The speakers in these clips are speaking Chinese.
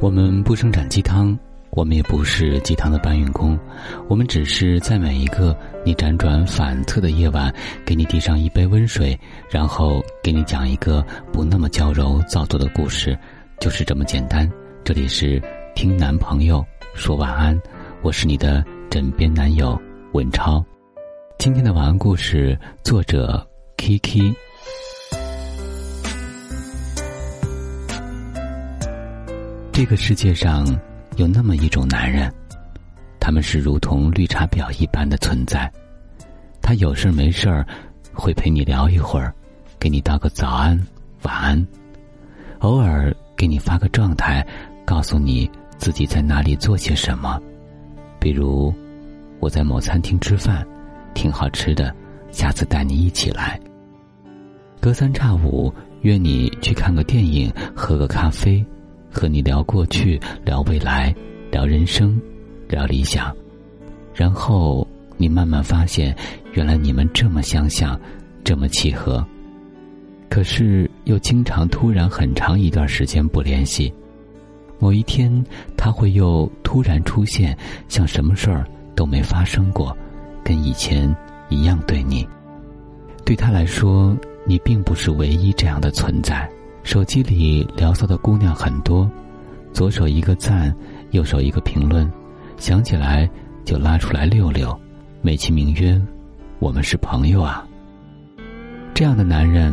我们不生产鸡汤，我们也不是鸡汤的搬运工，我们只是在每一个你辗转反侧的夜晚，给你递上一杯温水，然后给你讲一个不那么娇柔造作的故事，就是这么简单。这里是听男朋友说晚安，我是你的枕边男友文超。今天的晚安故事作者 Kiki。这个世界上有那么一种男人，他们是如同绿茶婊一般的存在。他有事没事儿会陪你聊一会儿，给你道个早安、晚安，偶尔给你发个状态，告诉你自己在哪里做些什么。比如，我在某餐厅吃饭，挺好吃的，下次带你一起来。隔三差五约你去看个电影，喝个咖啡。和你聊过去，聊未来，聊人生，聊理想，然后你慢慢发现，原来你们这么相像，这么契合。可是又经常突然很长一段时间不联系，某一天他会又突然出现，像什么事儿都没发生过，跟以前一样对你。对他来说，你并不是唯一这样的存在。手机里聊骚的姑娘很多，左手一个赞，右手一个评论，想起来就拉出来溜溜，美其名曰我们是朋友啊。这样的男人，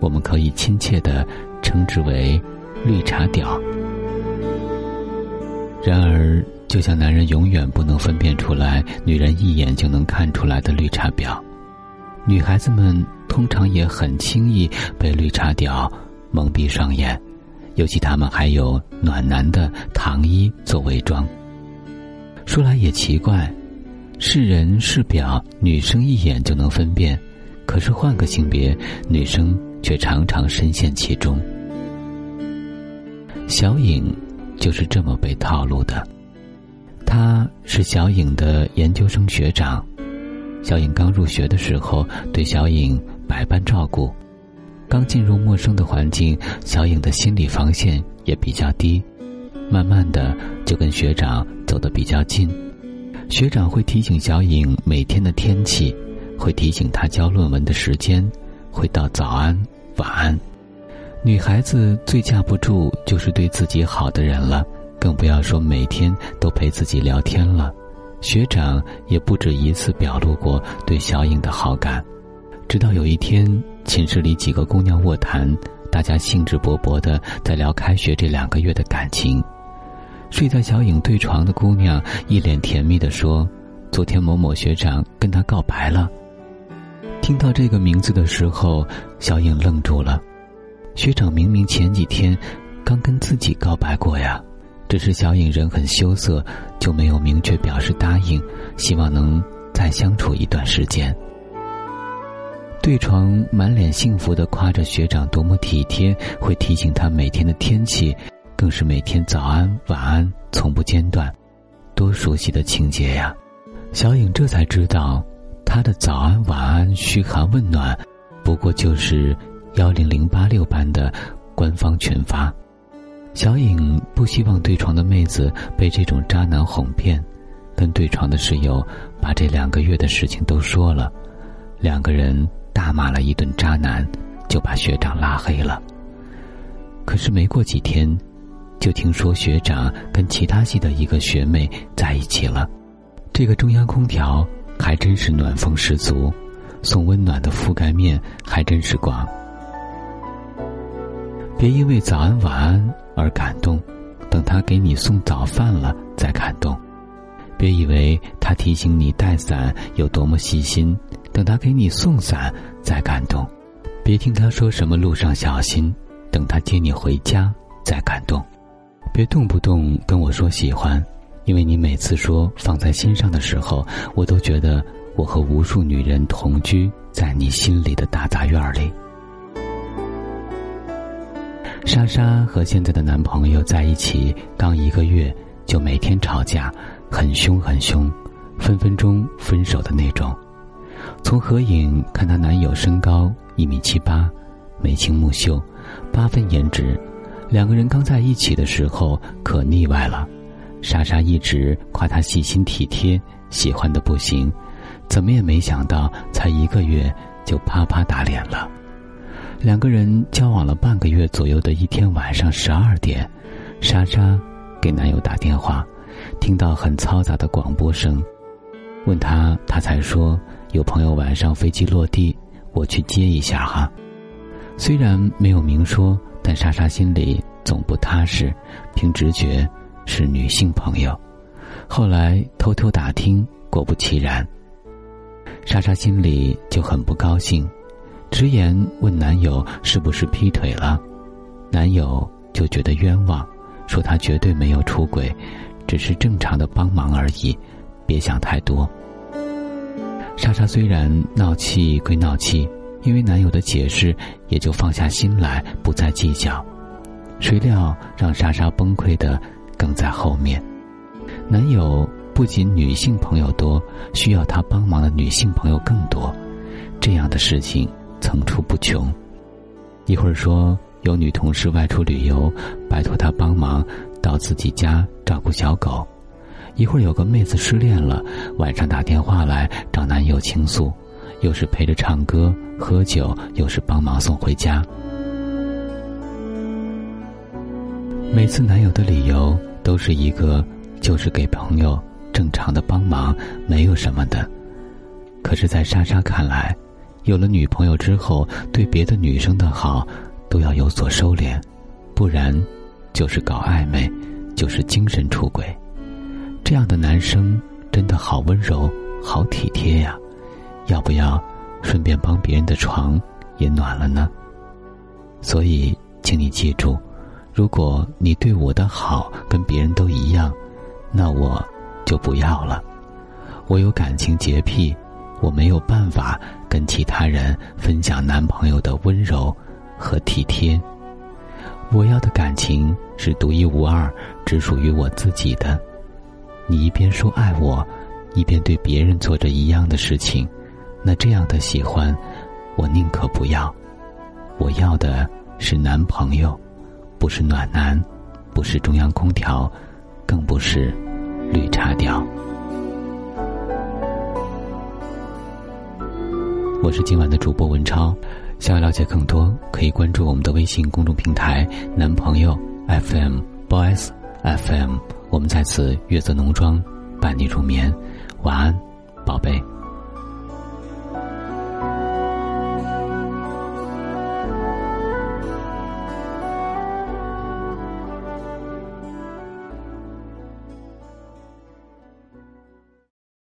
我们可以亲切的称之为绿茶婊。然而，就像男人永远不能分辨出来女人一眼就能看出来的绿茶婊，女孩子们通常也很轻易被绿茶婊。蒙蔽双眼，尤其他们还有暖男的糖衣做伪装。说来也奇怪，是人是表，女生一眼就能分辨，可是换个性别，女生却常常深陷其中。小颖就是这么被套路的。他是小颖的研究生学长，小颖刚入学的时候，对小颖百般照顾。刚进入陌生的环境，小颖的心理防线也比较低，慢慢的就跟学长走得比较近。学长会提醒小颖每天的天气，会提醒她交论文的时间，会道早安、晚安。女孩子最架不住就是对自己好的人了，更不要说每天都陪自己聊天了。学长也不止一次表露过对小颖的好感，直到有一天。寝室里几个姑娘卧谈，大家兴致勃勃的在聊开学这两个月的感情。睡在小影对床的姑娘一脸甜蜜的说：“昨天某某学长跟她告白了。”听到这个名字的时候，小影愣住了。学长明明前几天刚跟自己告白过呀，只是小颖人很羞涩，就没有明确表示答应，希望能再相处一段时间。对床满脸幸福的夸着学长多么体贴，会提醒他每天的天气，更是每天早安晚安从不间断，多熟悉的情节呀！小颖这才知道，他的早安晚安嘘寒问暖，不过就是幺零零八六般的官方群发。小颖不希望对床的妹子被这种渣男哄骗，跟对床的室友把这两个月的事情都说了，两个人。大骂了一顿渣男，就把学长拉黑了。可是没过几天，就听说学长跟其他系的一个学妹在一起了。这个中央空调还真是暖风十足，送温暖的覆盖面还真是广。别因为早安晚安而感动，等他给你送早饭了再感动。别以为他提醒你带伞有多么细心。等他给你送伞，再感动；别听他说什么路上小心，等他接你回家再感动；别动不动跟我说喜欢，因为你每次说放在心上的时候，我都觉得我和无数女人同居在你心里的大杂院里。莎莎和现在的男朋友在一起刚一个月，就每天吵架，很凶很凶，分分钟分手的那种。从合影看，她男友身高一米七八，眉清目秀，八分颜值，两个人刚在一起的时候可腻歪了，莎莎一直夸他细心体贴，喜欢的不行，怎么也没想到才一个月就啪啪打脸了。两个人交往了半个月左右的一天晚上十二点，莎莎给男友打电话，听到很嘈杂的广播声，问他，他才说有朋友晚上飞机落地，我去接一下哈。虽然没有明说，但莎莎心里总不踏实，凭直觉是女性朋友。后来偷偷打听，果不其然。莎莎心里就很不高兴。直言问男友是不是劈腿了，男友就觉得冤枉，说他绝对没有出轨，只是正常的帮忙而已，别想太多。莎莎虽然闹气归闹气，因为男友的解释，也就放下心来，不再计较。谁料让莎莎崩溃的更在后面，男友不仅女性朋友多，需要他帮忙的女性朋友更多，这样的事情。层出不穷，一会儿说有女同事外出旅游，拜托他帮忙到自己家照顾小狗；一会儿有个妹子失恋了，晚上打电话来找男友倾诉，又是陪着唱歌喝酒，又是帮忙送回家。每次男友的理由都是一个，就是给朋友正常的帮忙，没有什么的。可是，在莎莎看来，有了女朋友之后，对别的女生的好，都要有所收敛，不然，就是搞暧昧，就是精神出轨。这样的男生真的好温柔，好体贴呀！要不要顺便帮别人的床也暖了呢？所以，请你记住，如果你对我的好跟别人都一样，那我就不要了。我有感情洁癖。我没有办法跟其他人分享男朋友的温柔和体贴。我要的感情是独一无二，只属于我自己的。你一边说爱我，一边对别人做着一样的事情，那这样的喜欢，我宁可不要。我要的是男朋友，不是暖男，不是中央空调，更不是绿茶婊。我是今晚的主播文超，想要了解更多，可以关注我们的微信公众平台“男朋友 FM Boys FM”。我们在此月色浓妆伴你入眠，晚安，